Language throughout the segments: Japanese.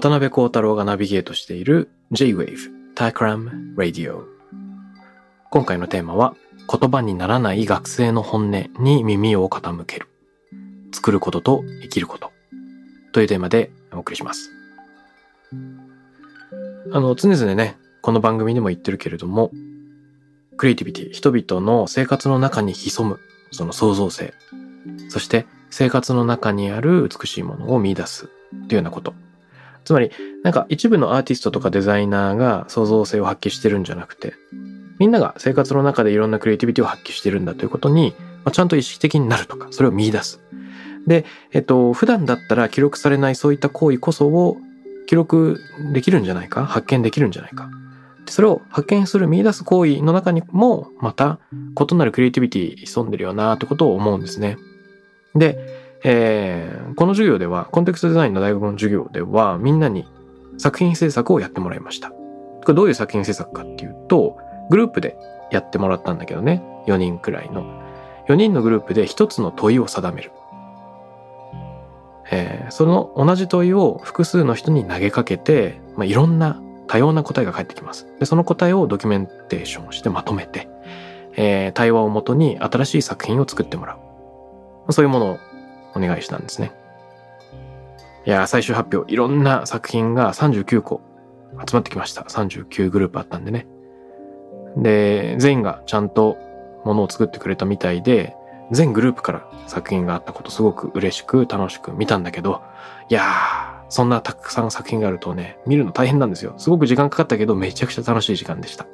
渡辺幸太郎がナビゲートしている J-Wave Takram Radio 今回のテーマは言葉にならない学生の本音に耳を傾ける。作ることと生きること。というテーマでお送りします。あの常々ねこの番組でも言ってるけれどもクリエイティビティ人々の生活の中に潜むその創造性。そして生活の中にある美しいものを見出すというようなこと。つまり、なんか一部のアーティストとかデザイナーが創造性を発揮してるんじゃなくて、みんなが生活の中でいろんなクリエイティビティを発揮してるんだということに、まあ、ちゃんと意識的になるとか、それを見出す。で、えっと、普段だったら記録されないそういった行為こそを記録できるんじゃないか？発見できるんじゃないか？でそれを発見する見出す行為の中にも、また異なるクリエイティビティ潜んでるよなということを思うんですね。で、えーこの授業では、コンテクストデザインの大学の授業では、みんなに作品制作をやってもらいました。これどういう作品制作かっていうと、グループでやってもらったんだけどね、4人くらいの。4人のグループで1つの問いを定める。えーその同じ問いを複数の人に投げかけて、まあ、いろんな多様な答えが返ってきます。で、その答えをドキュメンテーションしてまとめて、えー対話をもとに新しい作品を作ってもらう。そういうものをお願いしたんですね。いや、最終発表、いろんな作品が39個集まってきました。39グループあったんでね。で、全員がちゃんとものを作ってくれたみたいで、全グループから作品があったことすごく嬉しく楽しく見たんだけど、いやー、そんなたくさん作品があるとね、見るの大変なんですよ。すごく時間かかったけど、めちゃくちゃ楽しい時間でした。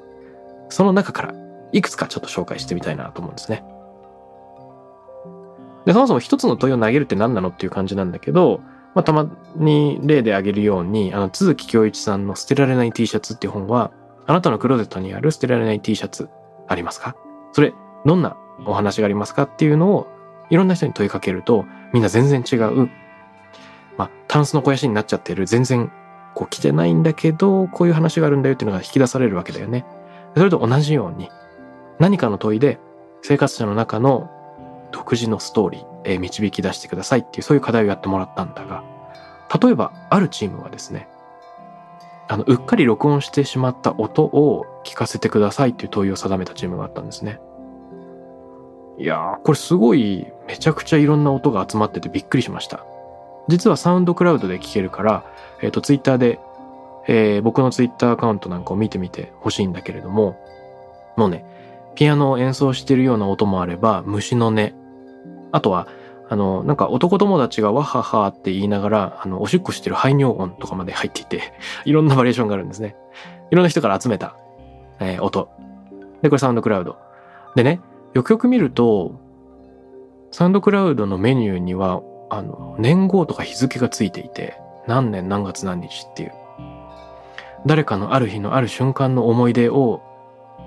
その中から、いくつかちょっと紹介してみたいなと思うんですね。で、そもそも一つの問いを投げるって何なのっていう感じなんだけど、まあ、たまに例で挙げるように、あの、都築京一さんの捨てられない T シャツっていう本は、あなたのクローゼットにある捨てられない T シャツありますか？それ、どんなお話がありますかっていうのを、いろんな人に問いかけると、みんな全然違う、まあ、タンスの肥やしになっちゃってる、全然、こう着てないんだけど、こういう話があるんだよっていうのが引き出されるわけだよね。それと同じように、何かの問いで、生活者の中の独自のストーリー、えー導き出してくださいっていうそういう課題をやってもらったんだが例えばあるチームはですねあのうっかり録音してしまった音を聞かせてくださいっていう問いを定めたチームがあったんですね。いやーこれすごいめちゃくちゃいろんな音が集まっててびっくりしました。実はサウンドクラウドで聞けるから、えっ、とツイッターで、えー僕のツイッターアカウントなんかを見てみてほしいんだけれどももうねピアノを演奏してるような音もあれば虫の音あとは、あの、なんか男友達がわははって言いながら、あの、おしっこしてる排尿音とかまで入っていて、いろんなバリエーションがあるんですね。いろんな人から集めた、えー音。で、これサウンドクラウド。でね、よくよく見ると、サウンドクラウドのメニューには、あの、年号とか日付がついていて、何年何月何日っていう。誰かのある日のある瞬間の思い出を、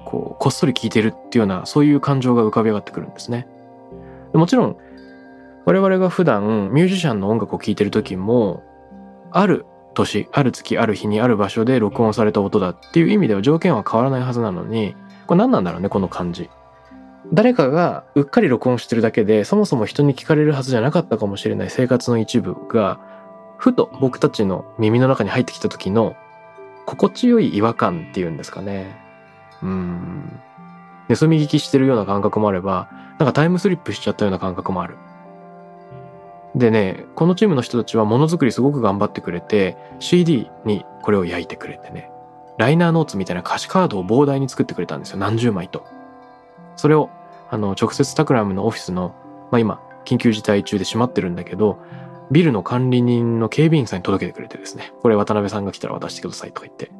こう、こっそり聞いてるっていうような、そういう感情が浮かび上がってくるんですね。もちろん我々が普段ミュージシャンの音楽を聴いてる時もある年ある月ある日にある場所で録音された音だっていう意味では条件は変わらないはずなのにこれ何なんだろうねこの感じ誰かがうっかり録音してるだけでそもそも人に聞かれるはずじゃなかったかもしれない生活の一部がふと僕たちの耳の中に入ってきた時の心地よい違和感っていうんですかねうん盗み聞きしてるような感覚もあればなんかタイムスリップしちゃったような感覚もある。でね、このチームの人たちはものづくりすごく頑張ってくれて、CD にこれを焼いてくれてね。ライナーノーツみたいな歌詞カードを膨大に作ってくれたんですよ。何十枚と。それを、あの、直接タクラムのオフィスの、まあ今、緊急事態中で閉まってるんだけど、ビルの管理人の警備員さんに届けてくれてですね、これ渡辺さんが来たら渡してくださいとか言って。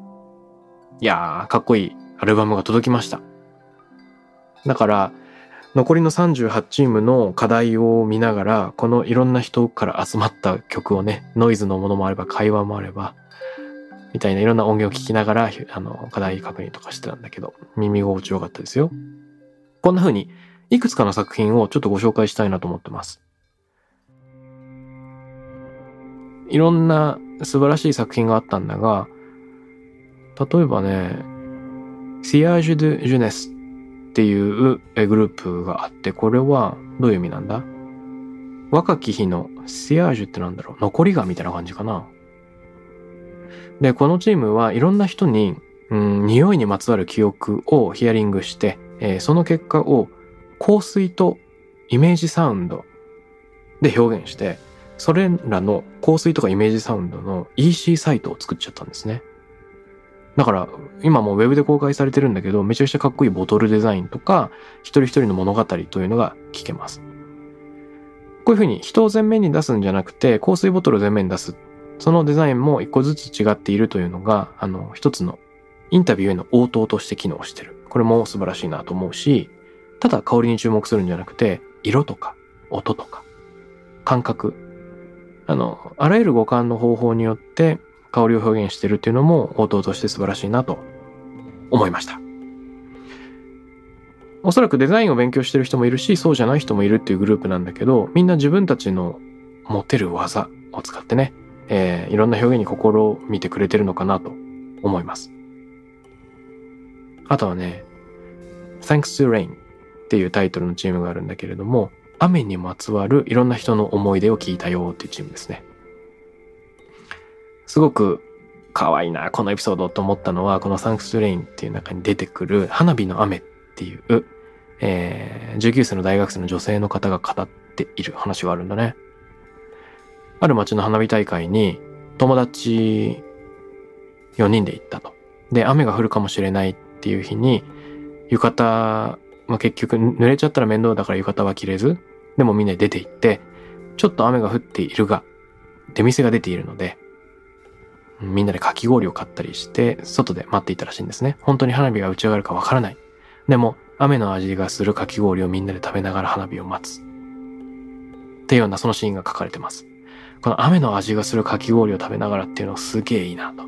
いやー、かっこいいアルバムが届きました。だから、残りの38チームの課題を見ながら、このいろんな人から集まった曲をね、ノイズのものもあれば、会話もあれば、みたいないろんな音源を聞きながら、あの、課題確認とかしてたんだけど、耳心地よかったですよ。こんな風に、いくつかの作品をちょっとご紹介したいなと思ってます。いろんな素晴らしい作品があったんだが、例えばね、シアージュ・ドゥ・ジュネスっていうグループがあって、これはどういう意味なんだ？若き日のシアージュってなんだろう？残りがみたいな感じかな？で、このチームはいろんな人に、うん、匂いにまつわる記憶をヒアリングして、えー、その結果を香水とイメージサウンドで表現して、それらの香水とかイメージサウンドの EC サイトを作っちゃったんですね。だから、今もウェブで公開されてるんだけど、めちゃくちゃかっこいいボトルデザインとか、一人一人の物語というのが聞けます。こういうふうに人を前面に出すんじゃなくて、香水ボトルを前面に出す。そのデザインも一個ずつ違っているというのが、あの、一つのインタビューへの応答として機能してる。これも素晴らしいなと思うし、ただ香りに注目するんじゃなくて、色とか、音とか、感覚。あの、あらゆる五感の方法によって香りを表現してるっていうのも応答として素晴らしいなと思いました。おそらくデザインを勉強してる人もいるし、そうじゃない人もいるっていうグループなんだけど、みんな自分たちの持てる技を使ってね、えー、いろんな表現に心を見てくれてるのかなと思います。あとはね、Thanks to Rain っていうタイトルのチームがあるんだけれども、雨にまつわるいろんな人の思い出を聞いたよっていうチームですね。すごく可愛いな、このエピソードと思ったのは、このサンクスレインっていう中に出てくる花火の雨っていう、えー、19歳の大学生の女性の方が語っている話があるんだね。ある町の花火大会に友達4人で行ったと。で、雨が降るかもしれないっていう日に、浴衣、まあ、結局濡れちゃったら面倒だから浴衣は着れず、でもみんなで出て行って、ちょっと雨が降っているが、出店が出ているので、みんなでかき氷を買ったりして、外で待っていたらしいんですね。本当に花火が打ち上がるかわからない。でも、雨の味がするかき氷をみんなで食べながら花火を待つ。っていうようなそのシーンが書かれてます。この雨の味がするかき氷を食べながらっていうのすげえいいなと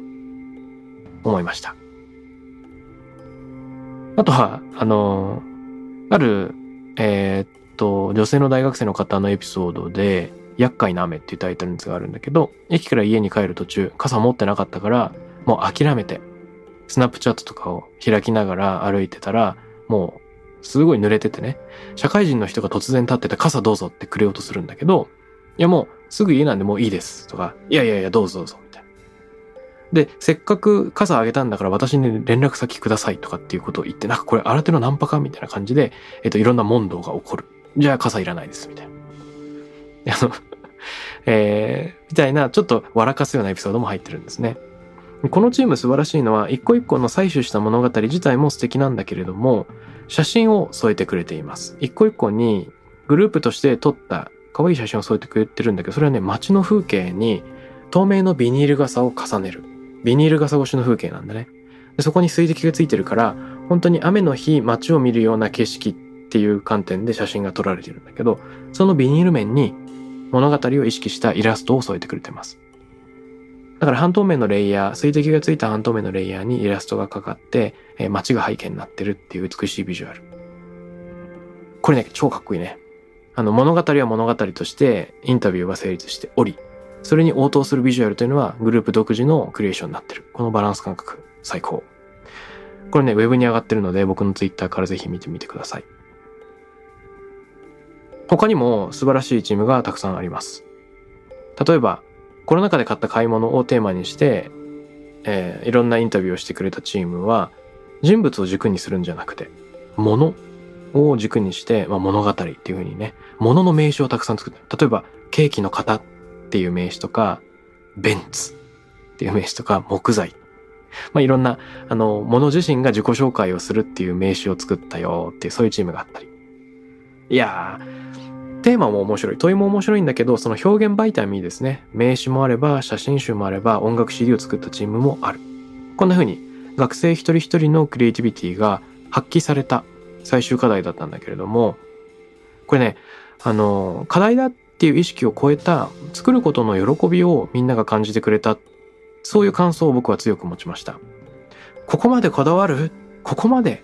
思いました。あとは、あの、ある、えー、っと、女性の大学生の方のエピソードで、厄介な雨っていうタイトルのやつがあるんだけど、駅から家に帰る途中、傘持ってなかったから、もう諦めて、スナップチャットとかを開きながら歩いてたら、もう、すごい濡れててね、社会人の人が突然立ってて傘どうぞってくれようとするんだけど、いやもう、すぐ家なんでもういいですとか、いやいやいや、どうぞどうぞ、みたいな。で、せっかく傘あげたんだから私に連絡先くださいとかっていうことを言って、なんかこれ新手のナンパかみたいな感じで、えっと、いろんな問答が起こる。じゃあ傘いらないです、みたいな。あの、えー、みたいな、ちょっと笑かすようなエピソードも入ってるんですね。このチーム素晴らしいのは、一個一個の採取した物語自体も素敵なんだけれども、写真を添えてくれています。一個一個にグループとして撮った可愛い写真を添えてくれてるんだけど、それはね、街の風景に透明のビニール傘を重ねる。ビニール傘越しの風景なんだね。でそこに水滴がついてるから、本当に雨の日街を見るような景色っていう観点で写真が撮られてるんだけど、そのビニール面に物語を意識したイラストを添えてくれてます。だから半透明のレイヤー、水滴がついた半透明のレイヤーにイラストがかかって、えー、街が背景になってるっていう美しいビジュアル。これね、超かっこいいね。あの、物語は物語としてインタビューが成立しており、それに応答するビジュアルというのはグループ独自のクリエーションになってる。このバランス感覚、最高。これね、ウェブに上がってるので僕のツイッターからぜひ見てみてください。他にも素晴らしいチームがたくさんあります。例えば、コロナ禍で買った買い物をテーマにして、えー、いろんなインタビューをしてくれたチームは、人物を軸にするんじゃなくて、物を軸にして、まあ、物語っていう風にね、物の名詞をたくさん作って、例えば、ケーキの型っていう名詞とか、ベンツっていう名詞とか、木材。まあいろんな、あの、もの自身が自己紹介をするっていう名詞を作ったよっていう、そういうチームがあったり。いやー、テーマも面白い。問いも面白いんだけど、その表現媒体もいいですね。名詞もあれば、写真集もあれば、音楽 CD を作ったチームもある。こんな風に、学生一人一人のクリエイティビティが発揮された最終課題だったんだけれども、これね、あの、課題だっていう意識を超えた作ることの喜びをみんなが感じてくれた。そういう感想を僕は強く持ちました。ここまでこだわる？ここまで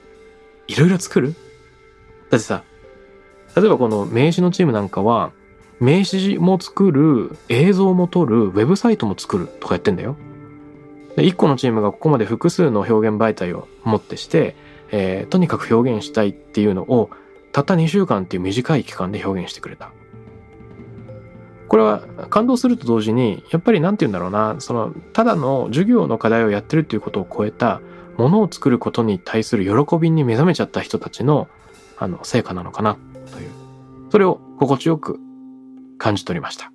いろいろ作る？だってさ、例えばこの名刺のチームなんかは、名刺も作る、映像も撮る、ウェブサイトも作るとかやってんだよ。で、1個のチームがここまで複数の表現媒体をもってして、えー、とにかく表現したいっていうのをたった2週間っていう短い期間で表現してくれた。これは感動すると同時にやっぱり何て言うんだろうなそのただの授業の課題をやってるっていうことを超えたものを作ることに対する喜びに目覚めちゃった人たちのあの成果なのかなというそれを心地よく感じ取りました。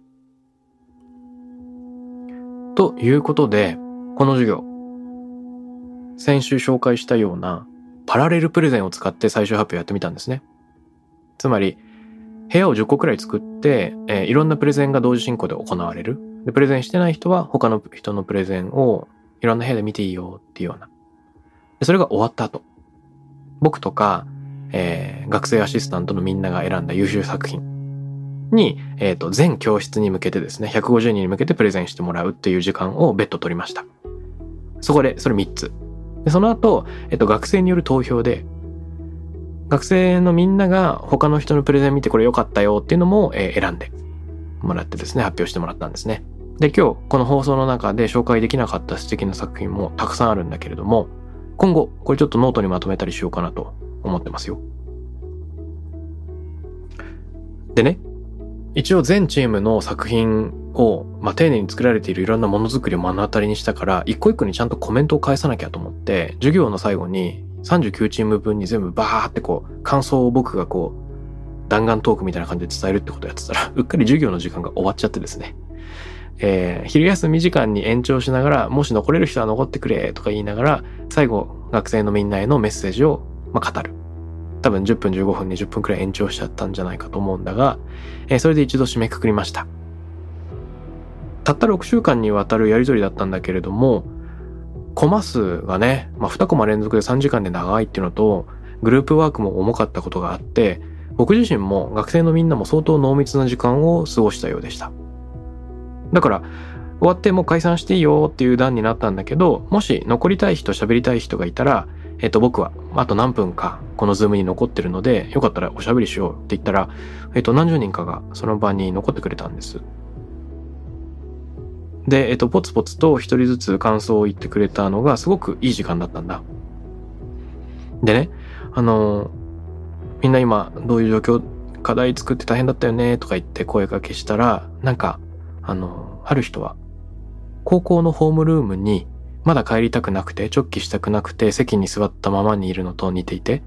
ということでこの授業先週紹介したようなパラレルプレゼンを使って最終発表やってみたんですね。つまり、部屋を10個くらい作って、えー、いろんなプレゼンが同時進行で行われる。で、プレゼンしてない人は他の人のプレゼンをいろんな部屋で見ていいよっていうような。でそれが終わった後、僕とか、えー、学生アシスタントのみんなが選んだ優秀作品に、えっ、ー、と、全教室に向けてですね、150人に向けてプレゼンしてもらうっていう時間を別途取りました。そこで、それ3つ。で、その後、えっと、学生による投票で、学生のみんなが他の人のプレゼン見てこれ良かったよっていうのも、えー、選んでもらってですね、発表してもらったんですね。で、今日この放送の中で紹介できなかった素敵な作品もたくさんあるんだけれども、今後、これちょっとノートにまとめたりしようかなと思ってますよ。でね、一応全チームの作品を、まあ、丁寧に作られているいろんなものづくりを目の当たりにしたから、一個一個にちゃんとコメントを返さなきゃと思って、授業の最後に39チーム分に全部バーってこう、感想を僕がこう、弾丸トークみたいな感じで伝えるってことをやってたら、うっかり授業の時間が終わっちゃってですね。えー、昼休み時間に延長しながら、もし残れる人は残ってくれとか言いながら、最後、学生のみんなへのメッセージを、まあ、語る。多分10分15分20分くらい延長しちゃったんじゃないかと思うんだが、えー、それで一度締めくくりました。たった6週間にわたるやりとりだったんだけれども、コマ数がね、まあ、2コマ連続で3時間で長いっていうのと、グループワークも重かったことがあって、僕自身も学生のみんなも相当濃密な時間を過ごしたようでした。だから、終わってもう解散していいよっていう段になったんだけど、もし残りたい人、喋りたい人がいたら、えっと僕は、あと何分かこのズームに残ってるので、よかったらおしゃべりしようって言ったら、えっと何十人かがその場に残ってくれたんです。で、えっと、ポツポツと一人ずつ感想を言ってくれたのがすごくいい時間だったんだ。でね、あの、みんな今どういう状況、課題作って大変だったよねとか言って声かけしたら、なんか、あの、ある人は、高校のホームルームにまだ帰りたくなくて、直帰したくなくて席に座ったままにいるのと似ていて、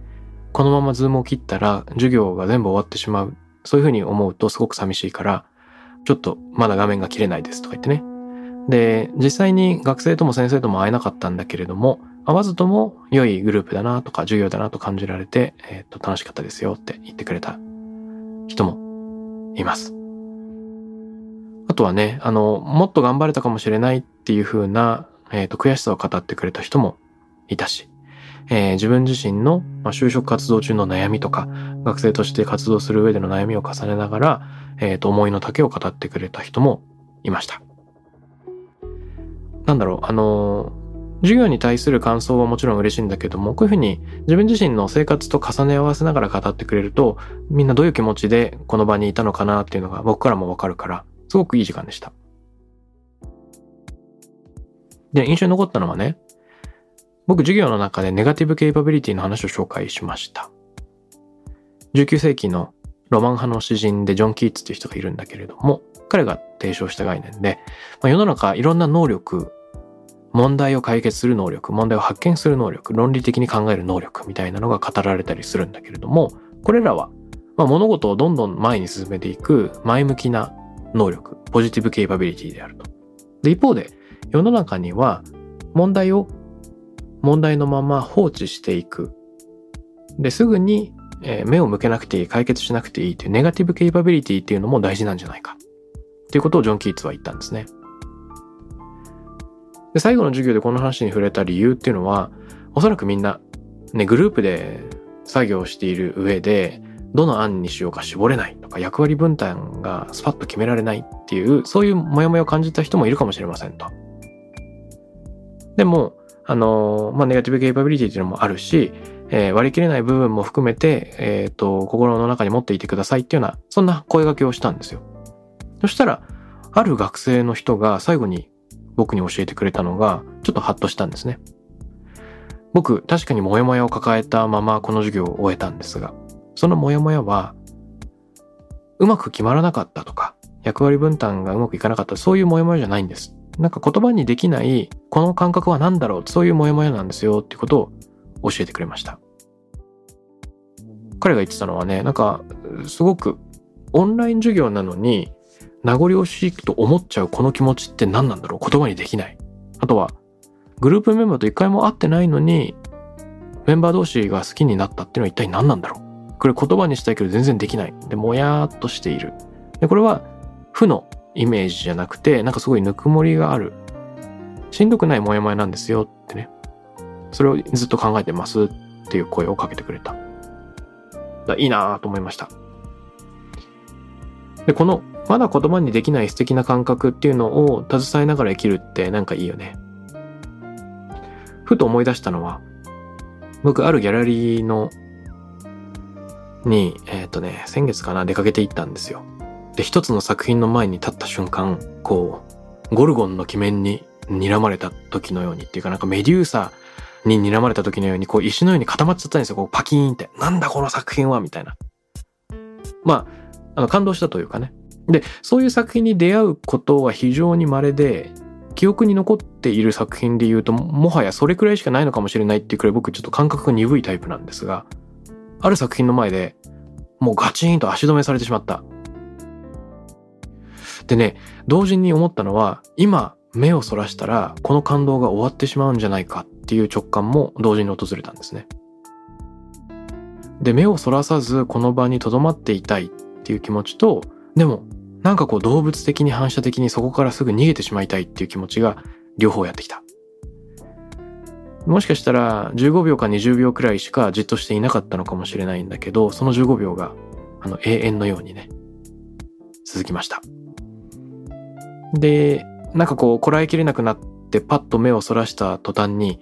このままズームを切ったら授業が全部終わってしまう。そういうふうに思うとすごく寂しいから、ちょっとまだ画面が切れないですとか言ってね。で、実際に学生とも先生とも会えなかったんだけれども、会わずとも良いグループだなとか授業だなと感じられて、えっ、ー、と、楽しかったですよって言ってくれた人もいます。あとはね、あの、もっと頑張れたかもしれないっていう風な、えっ、ー、と、悔しさを語ってくれた人もいたし、えー、自分自身の、まあ、就職活動中の悩みとか、学生として活動する上での悩みを重ねながら、えっ、と、思いの丈を語ってくれた人もいました。なんだろう、あの、授業に対する感想はもちろん嬉しいんだけども、こういうふうに自分自身の生活と重ね合わせながら語ってくれると、みんなどういう気持ちでこの場にいたのかなっていうのが僕からもわかるから、すごくいい時間でした。で、印象に残ったのはね、僕授業の中でネガティブケイパビリティの話を紹介しました。19世紀のロマン派の詩人でジョン・キーツっていう人がいるんだけれども、彼が提唱した概念で、まあ、世の中いろんな能力問題を解決する能力、問題を発見する能力、論理的に考える能力みたいなのが語られたりするんだけれども、これらは、まあ、物事をどんどん前に進めていく前向きな能力、ポジティブケイパビリティであると。で、一方で、世の中には問題を問題のまま放置していく。で、すぐに、目を向けなくていい、解決しなくていいというネガティブケイパビリティっていうのも大事なんじゃないか。っていうことをジョン・キーツは言ったんですね。で、最後の授業でこの話に触れた理由っていうのは、おそらくみんな、ね、グループで作業している上で、どの案にしようか絞れないとか、役割分担がスパッと決められないっていう、そういうモヤモヤを感じた人もいるかもしれませんと。でも、あの、まあ、ネガティブケイパビリティっていうのもあるし、えー割り切れない部分も含めて、えっ、と、心の中に持っていてくださいっていうような、そんな声掛けをしたんですよ。そしたら、ある学生の人が最後に僕に教えてくれたのが、ちょっとハッとしたんですね。僕、確かにモヤモヤを抱えたままこの授業を終えたんですが、そのモヤモヤは、うまく決まらなかったとか、役割分担がうまくいかなかった、そういうモヤモヤじゃないんです。なんか言葉にできない、この感覚は何だろう、そういうモヤモヤなんですよっていうことを教えてくれました。彼が言ってたのはね、なんか、すごくオンライン授業なのに、名残惜しいと思っちゃうこの気持ちって何なんだろう言葉にできない。あとは、グループメンバーと一回も会ってないのに、メンバー同士が好きになったっていうのは一体何なんだろうこれ言葉にしたいけど全然できない。で、もやーっとしている。で、これは負のイメージじゃなくて、なんかすごいぬくもりがある。しんどくないモヤモヤなんですよってね。それをずっと考えてますっていう声をかけてくれた。だいいなぁと思いました。で、この、まだ言葉にできない素敵な感覚っていうのを携えながら生きるってなんかいいよね。ふと思い出したのは、僕あるギャラリーの、に、えっ、とね、先月かな、出かけて行ったんですよ。で、一つの作品の前に立った瞬間、こう、ゴルゴンの鬼面に睨まれた時のようにっていうか、なんかメデューサに睨まれた時のように、こう石のように固まっちゃったんですよ。こうパキーンって。なんだこの作品は？みたいな。まあ、あの、感動したというかね。で、そういう作品に出会うことは非常に稀で、記憶に残っている作品で言うと、もはやそれくらいしかないのかもしれないっていうくらい僕ちょっと感覚が鈍いタイプなんですが、ある作品の前でもうガチンと足止めされてしまった。でね、同時に思ったのは、今目をそらしたらこの感動が終わってしまうんじゃないかっていう直感も同時に訪れたんですね。で、目をそらさずこの場に留まっていたいっていう気持ちと、でもなんかこう動物的に反射的にそこからすぐ逃げてしまいたいっていう気持ちが両方やってきた。もしかしたら15秒か20秒くらいしかじっとしていなかったのかもしれないんだけど、その15秒があの永遠のようにね、続きました。で、なんかこうこらえきれなくなってパッと目をそらした途端に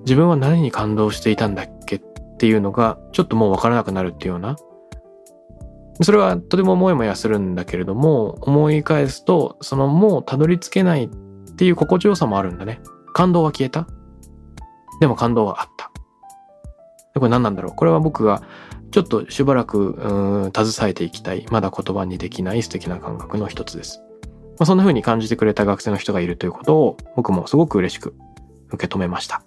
自分は何に感動していたんだっけっていうのがちょっともうわからなくなるっていうようなそれはとてもモヤモヤするんだけれども、思い返すと、そのもうたどり着けないっていう心地よさもあるんだね。感動は消えたでも感動はあった。これ何なんだろうこれは僕がちょっとしばらく、うーん、携えていきたい、まだ言葉にできない素敵な感覚の一つです。まあ、そんな風に感じてくれた学生の人がいるということを僕もすごく嬉しく受け止めました。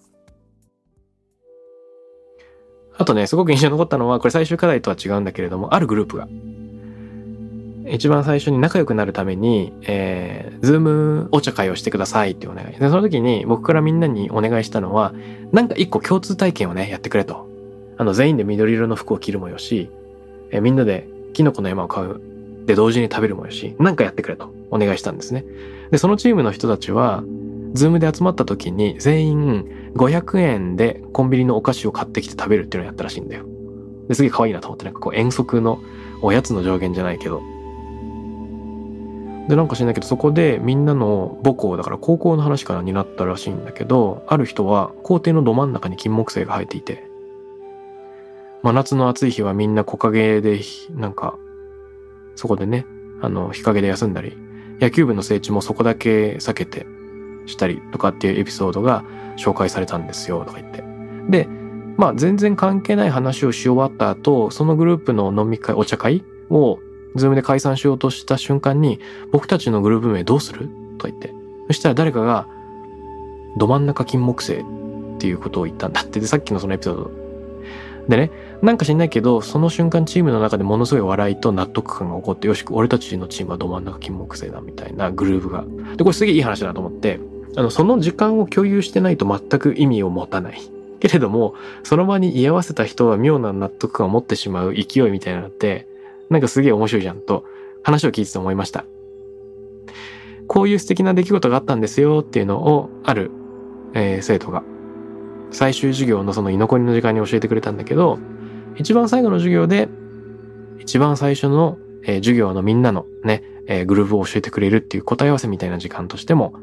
あとね、すごく印象に残ったのは、これ最終課題とは違うんだけれども、あるグループが、一番最初に仲良くなるために、えー、ズームお茶会をしてくださいってお願い。で、その時に僕からみんなにお願いしたのは、なんか一個共通体験をね、やってくれと。あの、全員で緑色の服を着るもよし、えーみんなでキノコの山を買う。で、同時に食べるもよし、なんかやってくれとお願いしたんですね。で、そのチームの人たちは、ズームで集まった時に全員500円でコンビニのお菓子を買ってきて食べるっていうのをやったらしいんだよ。ですげえ可愛いなと思って、なんかこう遠足のおやつの上限じゃないけど。で、なんか知んないけど、そこでみんなの母校、だから高校の話からになったらしいんだけど、ある人は校庭のど真ん中に金木犀が生えていて、真夏の暑い日はみんな木陰で、なんか、そこでね、あの、日陰で休んだり、野球部の聖地もそこだけ避けてしたりとかっていうエピソードが紹介されたんですよ、とか言って。で、まあ全然関係ない話をし終わった後、そのグループの飲み会、お茶会をズームで解散しようとした瞬間に、僕たちのグループ名どうするとか言って。そしたら誰かが、ど真ん中金木犀っていうことを言ったんだって。で、さっきのそのエピソード。でね、なんか知んないけど、その瞬間チームの中でものすごい笑いと納得感が起こって、よし、俺たちのチームはど真ん中金木犀だみたいなグループが。で、これすげえいい話だと思って、あの、その時間を共有してないと全く意味を持たない。けれども、その場に居合わせた人は妙な納得感を持ってしまう勢いみたいなのって、なんかすげえ面白いじゃんと話を聞いてて思いました。こういう素敵な出来事があったんですよっていうのをある、えー、生徒が最終授業のその居残りの時間に教えてくれたんだけど、一番最後の授業で一番最初の、えー、授業のみんなのね、えー、グループを教えてくれるっていう答え合わせみたいな時間としても、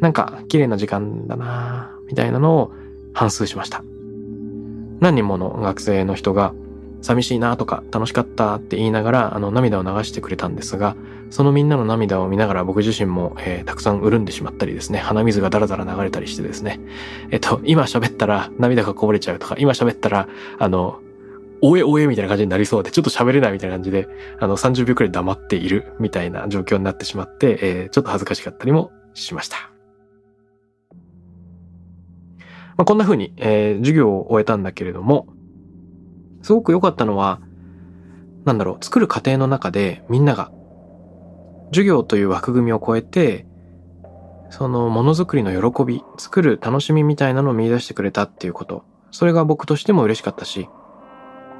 なんか綺麗な時間だなみたいなのを反数しました。何人もの学生の人が寂しいなとか楽しかったって言いながらあの涙を流してくれたんですが、そのみんなの涙を見ながら僕自身も、えー、たくさん潤んでしまったりですね、鼻水がダラダラ流れたりしてですね、えっと、今喋ったら涙がこぼれちゃうとか、今喋ったら、あの、おえおえみたいな感じになりそうで、ちょっと喋れないみたいな感じで、あの、30秒くらい黙っているみたいな状況になってしまって、えー、ちょっと恥ずかしかったりもしました。まあ、こんな風に、えー、授業を終えたんだけれども、すごく良かったのは、なんだろう、作る過程の中でみんなが、授業という枠組みを超えて、そのものづくりの喜び、作る楽しみみたいなのを見出してくれたっていうこと。それが僕としても嬉しかったし、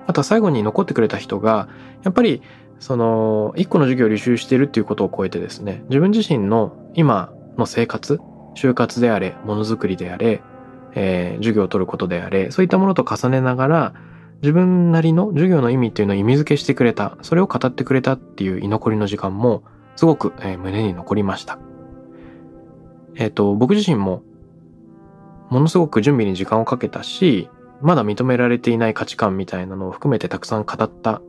あとは最後に残ってくれた人が、やっぱり、その、一個の授業を履修しているっていうことを超えてですね、自分自身の今の生活、就活であれ、ものづくりであれ、えー、授業を取ることであれ、そういったものと重ねながら、自分なりの授業の意味っていうのを意味付けしてくれた、それを語ってくれたっていう居残りの時間も、すごく、えー、胸に残りました。えっ、ー、と、僕自身も、ものすごく準備に時間をかけたし、まだ認められていない価値観みたいなのを含めてたくさん語った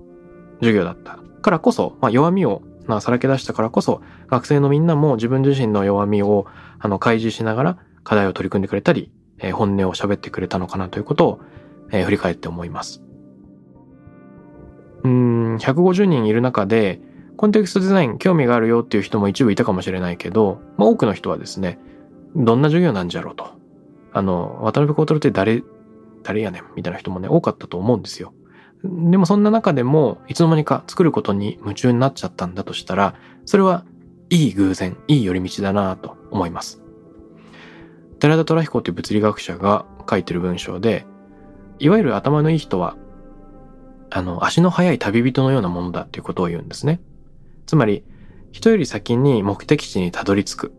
授業だったからこそ、まあ、弱みをまあ、さらけ出したからこそ、学生のみんなも自分自身の弱みを、あの、開示しながら課題を取り組んでくれたり、えー、本音を喋ってくれたのかなということを、えー、振り返って思います。うん、150人いる中で、コンテクストデザイン興味があるよっていう人も一部いたかもしれないけど、まあ、多くの人はですね、どんな授業なんじゃろうと。あの、渡辺幸太郎って誰誰やねんみたいな人もね、多かったと思うんですよ。でもそんな中でも、いつの間にか作ることに夢中になっちゃったんだとしたら、それはいい偶然、いい寄り道だなと思います。寺田虎彦という物理学者が書いてる文章で、いわゆる頭のいい人は、あの、足の速い旅人のようなものだっていうことを言うんですね。つまり、人より先に目的地にたどり着く。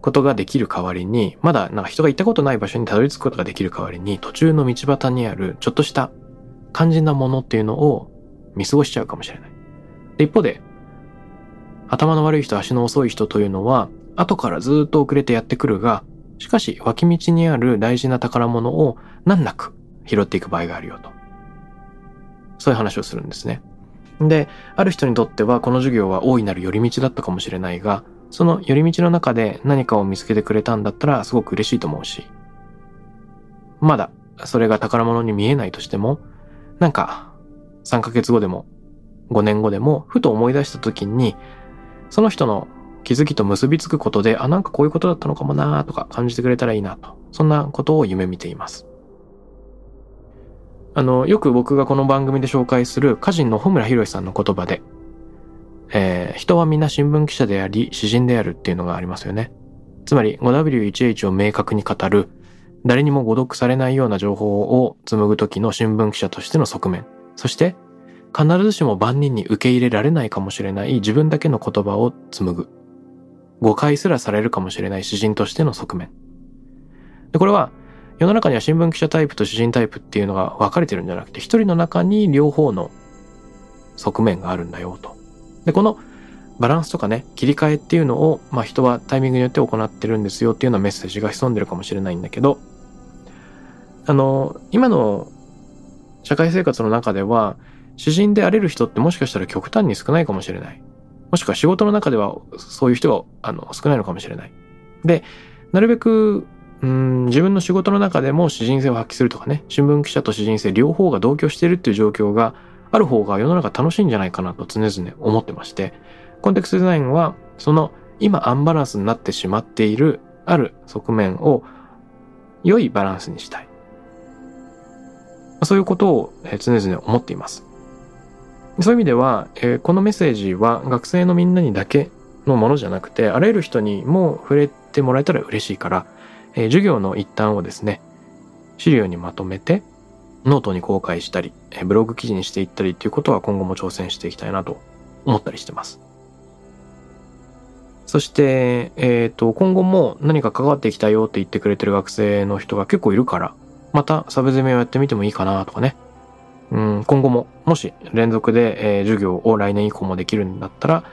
ことができる代わりに、まだなんか人が行ったことない場所にたどり着くことができる代わりに、途中の道端にあるちょっとした肝心なものっていうのを見過ごしちゃうかもしれない。で一方で、頭の悪い人、足の遅い人というのは、後からずっと遅れてやってくるが、しかし脇道にある大事な宝物を難なく拾っていく場合があるよと。そういう話をするんですね。で、ある人にとってはこの授業は大いなる寄り道だったかもしれないが、その寄り道の中で何かを見つけてくれたんだったらすごく嬉しいと思うし、まだそれが宝物に見えないとしても、なんか3ヶ月後でも5年後でもふと思い出した時に、その人の気づきと結びつくことで、あ、なんかこういうことだったのかもなとか感じてくれたらいいなと。そんなことを夢見ています。あの、よく僕がこの番組で紹介する歌人の穂村博さんの言葉で、えー、人は皆新聞記者であり、詩人であるっていうのがありますよね。つまり 5W1H を明確に語る、誰にも誤読されないような情報を紡ぐ時の新聞記者としての側面。そして、必ずしも万人に受け入れられないかもしれない自分だけの言葉を紡ぐ。誤解すらされるかもしれない詩人としての側面。で、これは、世の中には新聞記者タイプと詩人タイプっていうのが分かれてるんじゃなくて、一人の中に両方の側面があるんだよと。で、このバランスとかね、切り替えっていうのを、まあ人はタイミングによって行ってるんですよっていうようなメッセージが潜んでるかもしれないんだけど、あの、今の社会生活の中では、詩人であれる人ってもしかしたら極端に少ないかもしれない。もしくは仕事の中ではそういう人があの少ないのかもしれない。で、なるべくうん自分の仕事の中でも詩人性を発揮するとかね、新聞記者と詩人性両方が同居しているっていう状況がある方が世の中楽しいんじゃないかなと常々思ってまして、コンテクストデザインはその今アンバランスになってしまっているある側面を良いバランスにしたい。そういうことを常々思っています。そういう意味では、えー、このメッセージは学生のみんなにだけのものじゃなくて、あらゆる人にも触れてもらえたら嬉しいから、えー、授業の一端をですね、資料にまとめてノートに公開したりえブログ記事にしていったりっていうことは今後も挑戦していきたいなと思ったりしてます。そして、えっ、ー、と、今後も何か関わっていきたいよって言ってくれてる学生の人が結構いるから、またサブゼミをやってみてもいいかなとかね。うん、今後も、もし連続で、えー、授業を来年以降もできるんだったら、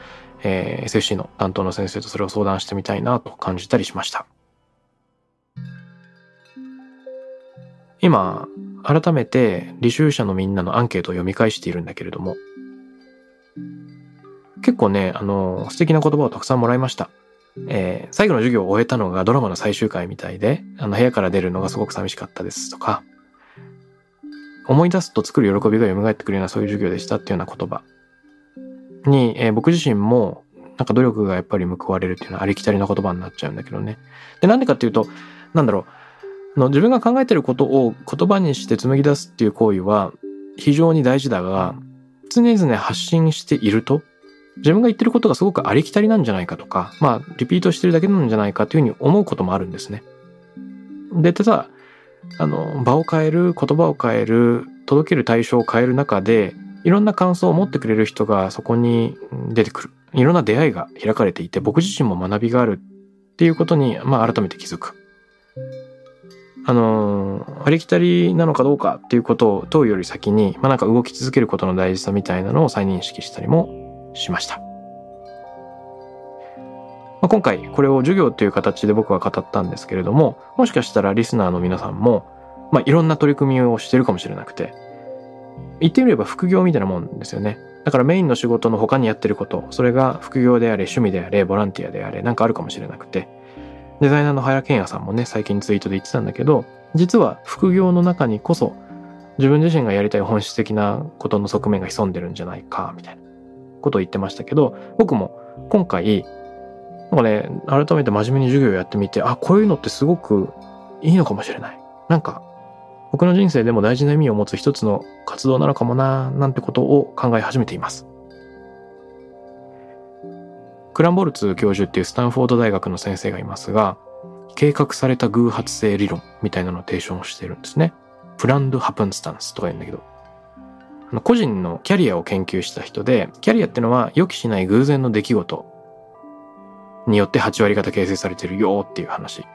えー、SFC の担当の先生とそれを相談してみたいなと感じたりしました。今、改めて履修者のみんなのアンケートを読み返しているんだけれども、結構ね、あの、素敵な言葉をたくさんもらいました。えー、最後の授業を終えたのがドラマの最終回みたいで、あの、部屋から出るのがすごく寂しかったですとか、思い出すと作る喜びが蘇ってくるようなそういう授業でしたっていうような言葉に、えー、僕自身もなんか努力がやっぱり報われるっていうのはありきたりな言葉になっちゃうんだけどね。で、なんでかっていうと、なんだろう、の自分が考えてることを言葉にして紡ぎ出すっていう行為は非常に大事だが、常々発信していると、自分が言ってることがすごくありきたりなんじゃないかとか、まあ、リピートしてるだけなんじゃないかというふうに思うこともあるんですね。で、ただ、あの、場を変える、言葉を変える、届ける対象を変える中で、いろんな感想を持ってくれる人がそこに出てくる。いろんな出会いが開かれていて、僕自身も学びがあるっていうことに、まあ、改めて気づく。あのありきたりなのかどうかっていうことを問うより先に、まあ、なんか動き続けることの大事さみたいなのを再認識したりもしました。まあ、今回これを授業という形で僕は語ったんですけれども、もしかしたらリスナーの皆さんも、まあ、いろんな取り組みをしてるかもしれなくて、言ってみれば副業みたいなもんですよね。だからメインの仕事の他にやってること、それが副業であれ、趣味であれ、ボランティアであれ、なんかあるかもしれなくて、デザイナーの原健也さんもね、最近ツイートで言ってたんだけど、実は副業の中にこそ、自分自身がやりたい本質的なことの側面が潜んでるんじゃないか、みたいな。ことを言ってましたけど、僕も今回、なんかね、改めて真面目に授業やってみて、あ、こういうのってすごくいいのかもしれない。なんか、僕の人生でも大事な意味を持つ一つの活動なのかもな、なんてことを考え始めています。クランボルツ教授っていうスタンフォード大学の先生がいますが、計画された偶発性理論みたいなのを提唱してるんですね。プランドハプンスタンスとか言うんだけど、個人のキャリアを研究した人で、キャリアってのは予期しない偶然の出来事によって8割方形成されてるよっていう話。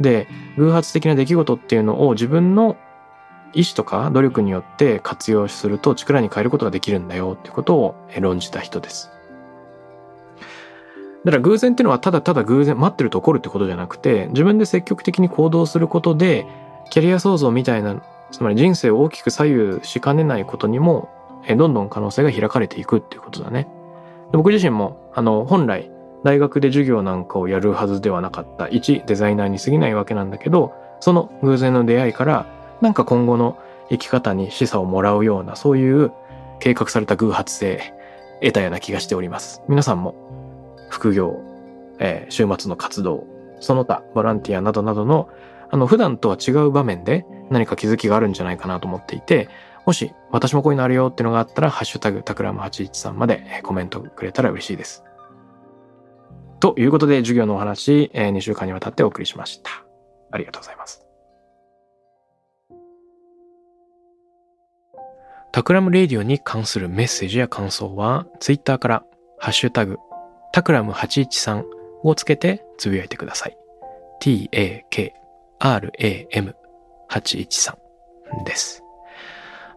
で、偶発的な出来事っていうのを自分の意志とか努力によって活用すると力に変えることができるんだよってことを論じた人です。だから偶然っていうのはただただ偶然待ってると起こるってことじゃなくて自分で積極的に行動することでキャリア創造みたいなつまり人生を大きく左右しかねないことにも、どんどん可能性が開かれていくっていうことだね。僕自身も、あの、本来、大学で授業なんかをやるはずではなかった一デザイナーに過ぎないわけなんだけど、その偶然の出会いから、なんか今後の生き方に示唆をもらうような、そういう計画された偶発性、得たような気がしております。皆さんも、副業、えー、週末の活動、その他、ボランティアなどなどのあの、普段とは違う場面で何か気づきがあるんじゃないかなと思っていて、もし私もこういうのあるよっていうのがあったら、ハッシュタグタクラム813までコメントくれたら嬉しいです。ということで、授業のお話、え2週間にわたってお送りしました。ありがとうございます。タクラムラジオに関するメッセージや感想は、ツイッターから、ハッシュタグ、タクラム813をつけてつぶやいてください。t-a-k RAM813 です。